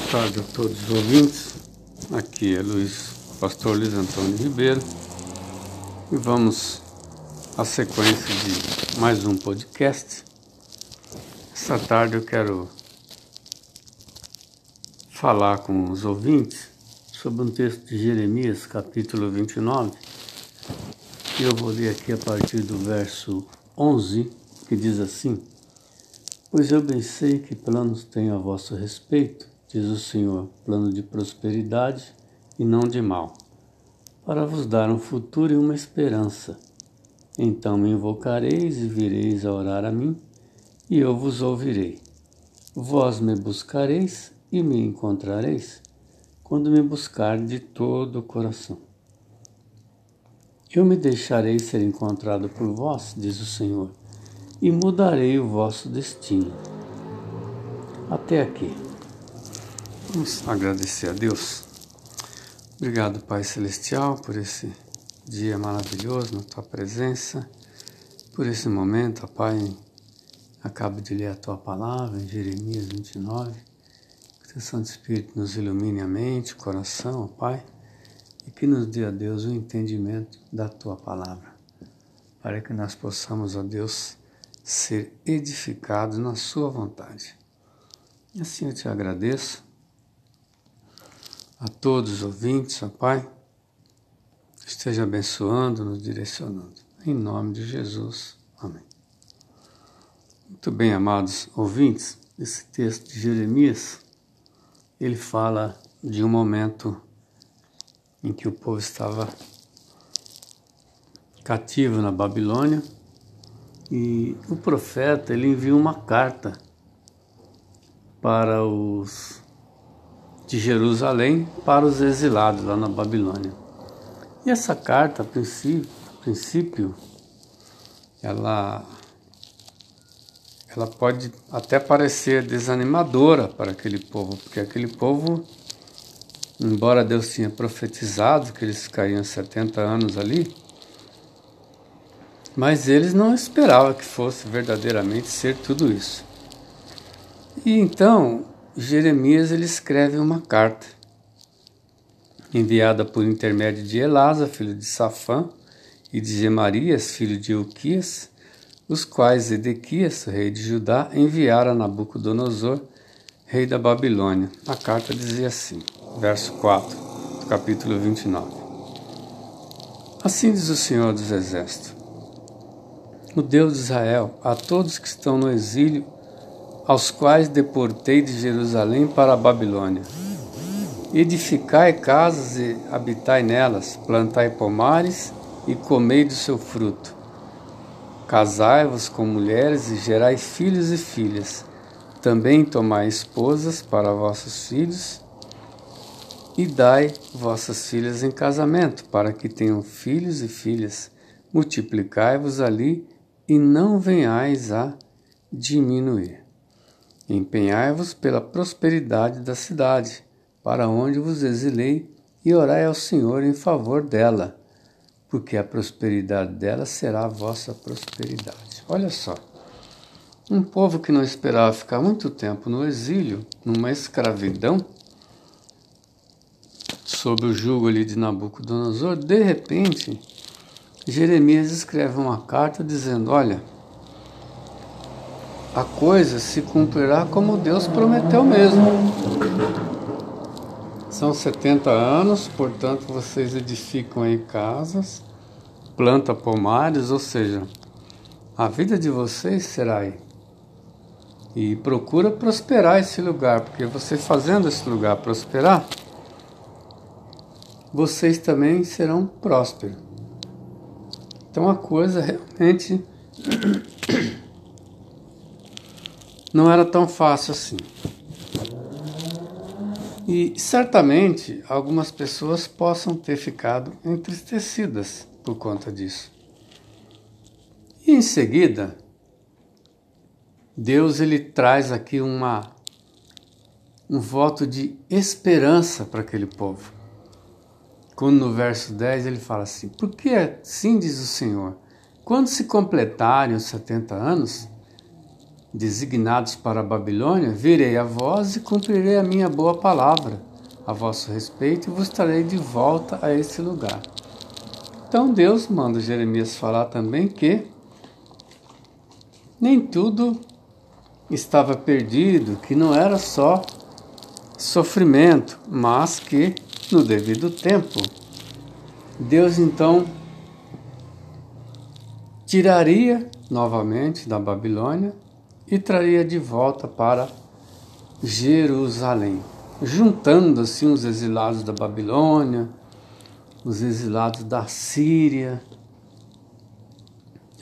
Boa tarde a todos os ouvintes. Aqui é Luiz, pastor Luiz Antônio Ribeiro. E vamos à sequência de mais um podcast. Essa tarde eu quero falar com os ouvintes sobre um texto de Jeremias, capítulo 29. E eu vou ler aqui a partir do verso 11, que diz assim: Pois eu bem sei que planos tenho a vosso respeito, diz o Senhor, plano de prosperidade e não de mal, para vos dar um futuro e uma esperança. Então me invocareis e vireis a orar a mim, e eu vos ouvirei. Vós me buscareis e me encontrareis, quando me buscar de todo o coração. Eu me deixarei ser encontrado por vós, diz o Senhor e mudarei o vosso destino. Até aqui. Vamos agradecer a Deus. Obrigado, Pai Celestial, por esse dia maravilhoso na tua presença, por esse momento, Pai. Acabo de ler a tua palavra em Jeremias 29. Que o Santo Espírito nos ilumine a mente, o coração, Pai, e que nos dê a Deus o entendimento da tua palavra, para que nós possamos, ó Deus, ser edificados na Sua vontade. E assim eu te agradeço a todos os ouvintes, ó Pai, esteja abençoando, nos direcionando. Em nome de Jesus. Amém. Muito bem, amados ouvintes, esse texto de Jeremias, ele fala de um momento em que o povo estava cativo na Babilônia e o profeta ele envia uma carta para os de Jerusalém para os exilados lá na Babilônia. E essa carta, a princípio, a princípio ela ela pode até parecer desanimadora para aquele povo, porque aquele povo, embora Deus tinha profetizado que eles ficariam 70 anos ali, mas eles não esperavam que fosse verdadeiramente ser tudo isso. E então Jeremias ele escreve uma carta enviada por intermédio de Elasa, filho de Safã, e de Gemarias, filho de Uquias, os quais Edequias, rei de Judá, enviara a Nabucodonosor, rei da Babilônia. A carta dizia assim, verso 4, do capítulo 29. Assim diz o Senhor dos Exércitos: o Deus de Israel, a todos que estão no exílio, aos quais deportei de Jerusalém para a Babilônia. Edificai casas e habitai nelas, plantai pomares e comei do seu fruto. Casai-vos com mulheres e gerai filhos e filhas. Também tomai esposas para vossos filhos e dai vossas filhas em casamento, para que tenham filhos e filhas. Multiplicai-vos ali e não venhais a diminuir. Empenhai-vos pela prosperidade da cidade, para onde vos exilei, e orai ao Senhor em favor dela, porque a prosperidade dela será a vossa prosperidade. Olha só, um povo que não esperava ficar muito tempo no exílio, numa escravidão, sob o jugo ali de Nabucodonosor, de repente Jeremias escreve uma carta dizendo: Olha, a coisa se cumprirá como Deus prometeu mesmo. São 70 anos, portanto, vocês edificam aí casas, planta pomares, ou seja, a vida de vocês será aí. E procura prosperar esse lugar, porque você fazendo esse lugar prosperar, vocês também serão prósperos. Então a coisa realmente não era tão fácil assim. E certamente algumas pessoas possam ter ficado entristecidas por conta disso. E em seguida, Deus ele traz aqui uma um voto de esperança para aquele povo quando no verso 10 ele fala assim: Porque assim diz o Senhor, quando se completarem os 70 anos, designados para a Babilônia, virei a vós e cumprirei a minha boa palavra a vosso respeito e vos trarei de volta a esse lugar. Então Deus manda Jeremias falar também que nem tudo estava perdido, que não era só sofrimento, mas que no devido tempo Deus então tiraria novamente da Babilônia e traria de volta para Jerusalém, juntando assim os exilados da Babilônia, os exilados da Síria,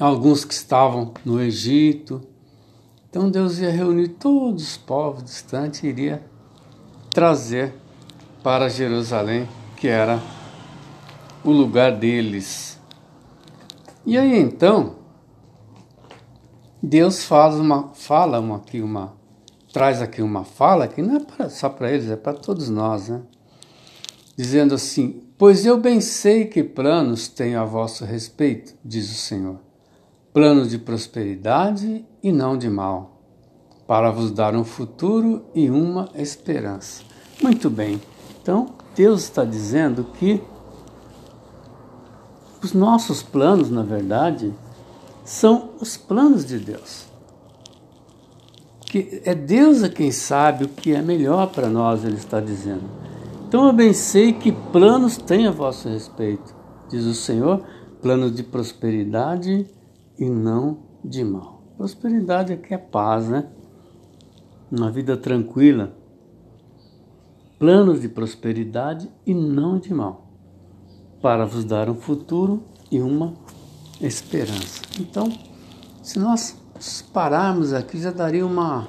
alguns que estavam no Egito. Então Deus ia reunir todos os povos distantes e iria trazer para Jerusalém, que era o lugar deles. E aí então, Deus faz uma, fala uma, aqui uma, traz aqui uma fala que não é pra, só para eles, é para todos nós, né? Dizendo assim: Pois eu bem sei que planos tenho a vosso respeito, diz o Senhor, planos de prosperidade e não de mal, para vos dar um futuro e uma esperança. Muito bem, então Deus está dizendo que os nossos planos, na verdade, são os planos de Deus. Que é Deus a quem sabe o que é melhor para nós, ele está dizendo. Então eu bem sei que planos tem a vosso respeito, diz o Senhor, planos de prosperidade e não de mal. Prosperidade aqui é paz, né? Uma vida tranquila. Planos de prosperidade e não de mal, para vos dar um futuro e uma esperança. Então, se nós pararmos aqui, já daria uma,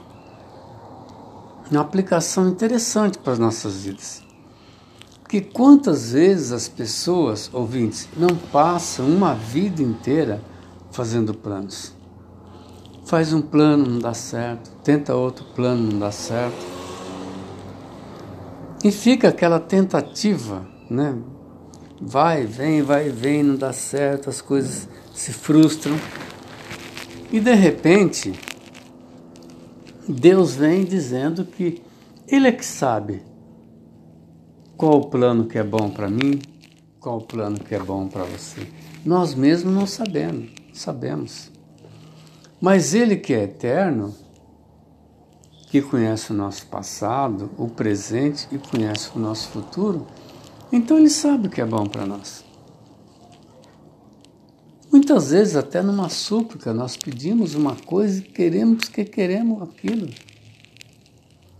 uma aplicação interessante para as nossas vidas. Porque quantas vezes as pessoas, ouvintes, não passam uma vida inteira fazendo planos? Faz um plano, não dá certo, tenta outro plano, não dá certo. E fica aquela tentativa, né? Vai, vem, vai, vem, não dá certo, as coisas se frustram. E de repente, Deus vem dizendo que Ele é que sabe qual o plano que é bom para mim, qual o plano que é bom para você. Nós mesmos não sabemos, sabemos. Mas Ele que é eterno, que conhece o nosso passado, o presente e conhece o nosso futuro, então Ele sabe o que é bom para nós. Muitas vezes, até numa súplica, nós pedimos uma coisa e queremos que queremos aquilo.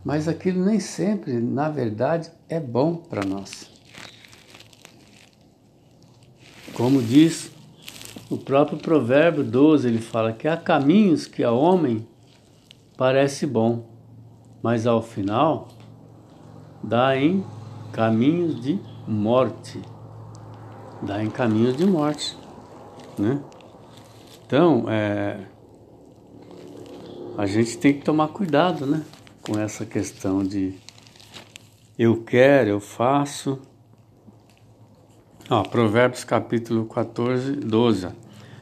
Mas aquilo nem sempre, na verdade, é bom para nós. Como diz o próprio Provérbio 12, ele fala que há caminhos que a homem parece bom, mas ao final dá em caminhos de morte. Dá em caminhos de morte né? Então, é, a gente tem que tomar cuidado, né? Com essa questão de eu quero, eu faço. Ó, Provérbios capítulo 14, 12.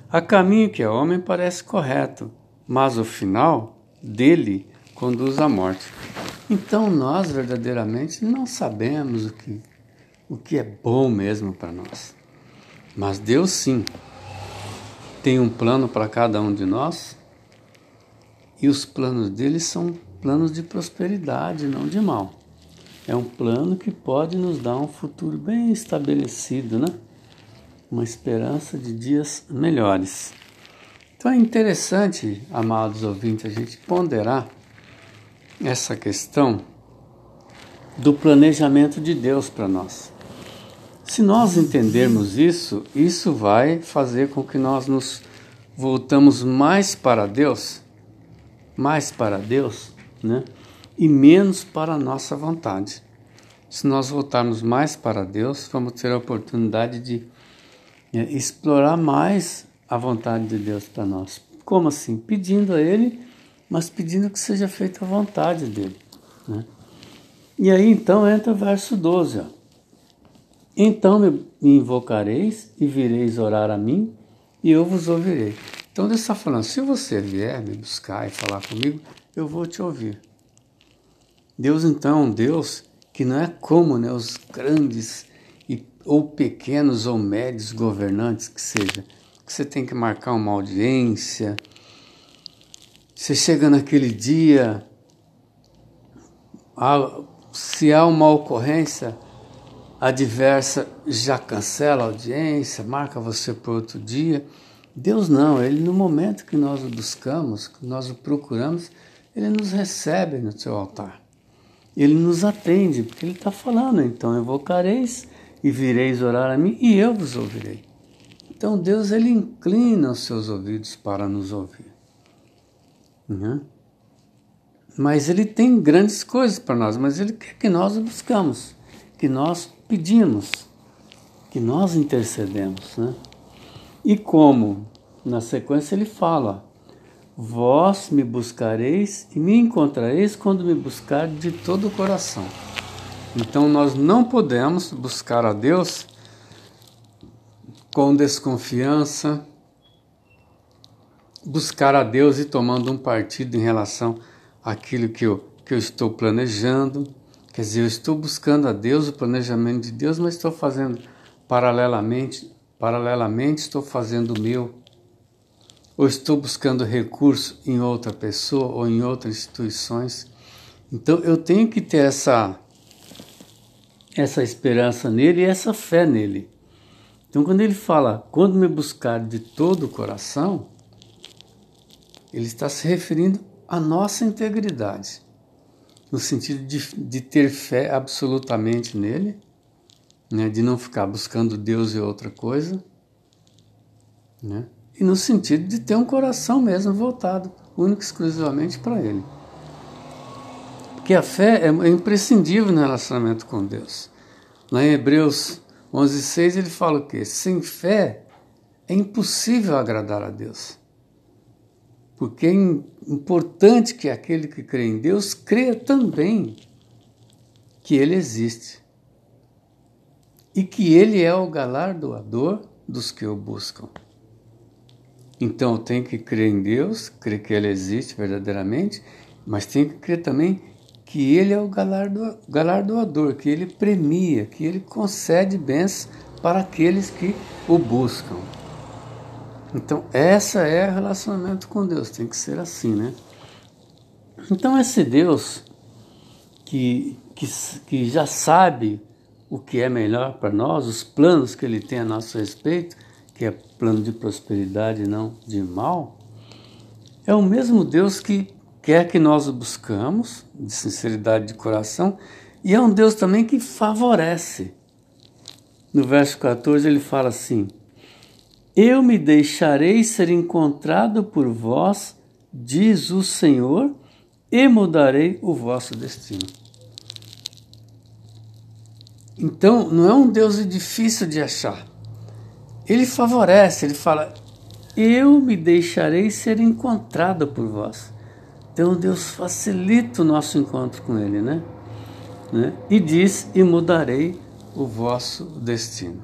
Há caminho que é homem parece correto, mas o final dele conduz à morte. Então nós verdadeiramente não sabemos o que, o que é bom mesmo para nós. Mas Deus sim tem um plano para cada um de nós e os planos dele são planos de prosperidade, não de mal. É um plano que pode nos dar um futuro bem estabelecido, né? Uma esperança de dias melhores. Então é interessante, amados ouvintes, a gente ponderar essa questão do planejamento de Deus para nós. Se nós entendermos isso, isso vai fazer com que nós nos voltamos mais para Deus, mais para Deus, né? E menos para a nossa vontade. Se nós voltarmos mais para Deus, vamos ter a oportunidade de é, explorar mais a vontade de Deus para nós. Como assim? Pedindo a Ele, mas pedindo que seja feita a vontade dele. Né? E aí então entra o verso 12. Ó. Então me invocareis e vireis orar a mim, e eu vos ouvirei. Então Deus está falando: se você vier me buscar e falar comigo, eu vou te ouvir. Deus então é um Deus que não é como né, os grandes e, ou pequenos ou médios governantes que seja, que você tem que marcar uma audiência. Você chega naquele dia, se há uma ocorrência adversa, já cancela a audiência, marca você para outro dia. Deus não, Ele no momento que nós o buscamos, que nós o procuramos, Ele nos recebe no seu altar. Ele nos atende, porque Ele está falando, então evocareis e vireis orar a mim e eu vos ouvirei. Então Deus Ele inclina os seus ouvidos para nos ouvir. Uhum. Mas Ele tem grandes coisas para nós, mas Ele quer que nós o buscamos, que nós pedimos, que nós intercedemos. Né? E como? Na sequência ele fala: Vós me buscareis e me encontrareis quando me buscar de todo o coração. Então nós não podemos buscar a Deus com desconfiança, buscar a Deus e tomando um partido em relação àquilo que eu, que eu estou planejando. Quer dizer, eu estou buscando a Deus, o planejamento de Deus, mas estou fazendo paralelamente, paralelamente estou fazendo o meu ou estou buscando recurso em outra pessoa ou em outras instituições. Então eu tenho que ter essa essa esperança nele e essa fé nele. Então quando ele fala, quando me buscar de todo o coração, ele está se referindo à nossa integridade, no sentido de, de ter fé absolutamente nele, né, de não ficar buscando Deus e outra coisa, né? e no sentido de ter um coração mesmo voltado, único e exclusivamente para Ele. Porque a fé é, é imprescindível no relacionamento com Deus. Lá em Hebreus 11,6 ele fala o quê? Sem fé é impossível agradar a Deus. Porque é importante que aquele que crê em Deus creia também que Ele existe e que Ele é o galardoador dos que o buscam. Então tenho que crer em Deus, crer que Ele existe verdadeiramente, mas tenho que crer também que Ele é o galardo, galardoador, que Ele premia, que Ele concede bens para aqueles que o buscam. Então, essa é o relacionamento com Deus, tem que ser assim, né? Então, esse Deus que, que, que já sabe o que é melhor para nós, os planos que Ele tem a nosso respeito, que é plano de prosperidade, não de mal, é o mesmo Deus que quer que nós o buscamos, de sinceridade de coração, e é um Deus também que favorece. No verso 14 ele fala assim: Eu me deixarei ser encontrado por vós, diz o Senhor, e mudarei o vosso destino. Então, não é um Deus difícil de achar ele favorece, ele fala: Eu me deixarei ser encontrado por vós. Então Deus facilita o nosso encontro com Ele, né? né? E diz: E mudarei o vosso destino.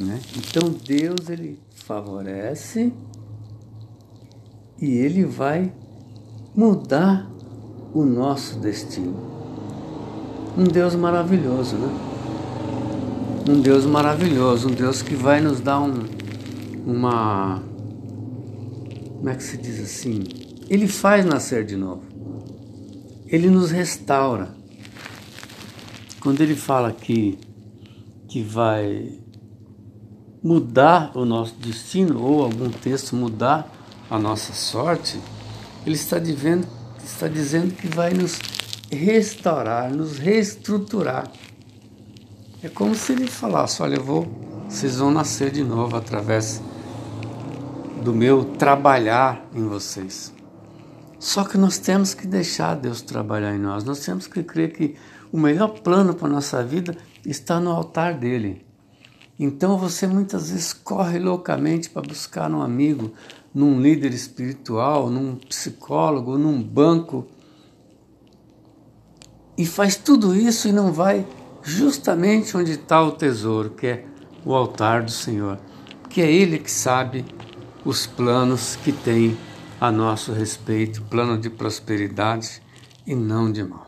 Né? Então Deus ele favorece e ele vai mudar o nosso destino. Um Deus maravilhoso, né? um Deus maravilhoso, um Deus que vai nos dar um, uma. Como é que se diz assim? Ele faz nascer de novo. Ele nos restaura. Quando ele fala que, que vai mudar o nosso destino, ou algum texto mudar a nossa sorte, ele está dizendo, está dizendo que vai nos restaurar, nos reestruturar. É como se ele falasse: Olha, eu vou, vocês vão nascer de novo através do meu trabalhar em vocês. Só que nós temos que deixar Deus trabalhar em nós. Nós temos que crer que o melhor plano para a nossa vida está no altar dele. Então você muitas vezes corre loucamente para buscar um amigo, num líder espiritual, num psicólogo, num banco. E faz tudo isso e não vai justamente onde está o tesouro, que é o altar do Senhor, que é Ele que sabe os planos que tem a nosso respeito, plano de prosperidade e não de mal.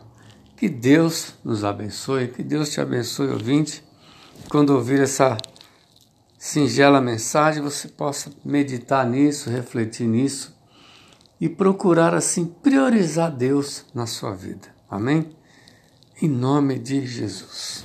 Que Deus nos abençoe, que Deus te abençoe, ouvinte. Quando ouvir essa singela mensagem, você possa meditar nisso, refletir nisso e procurar assim priorizar Deus na sua vida. Amém? Em nome de Jesus.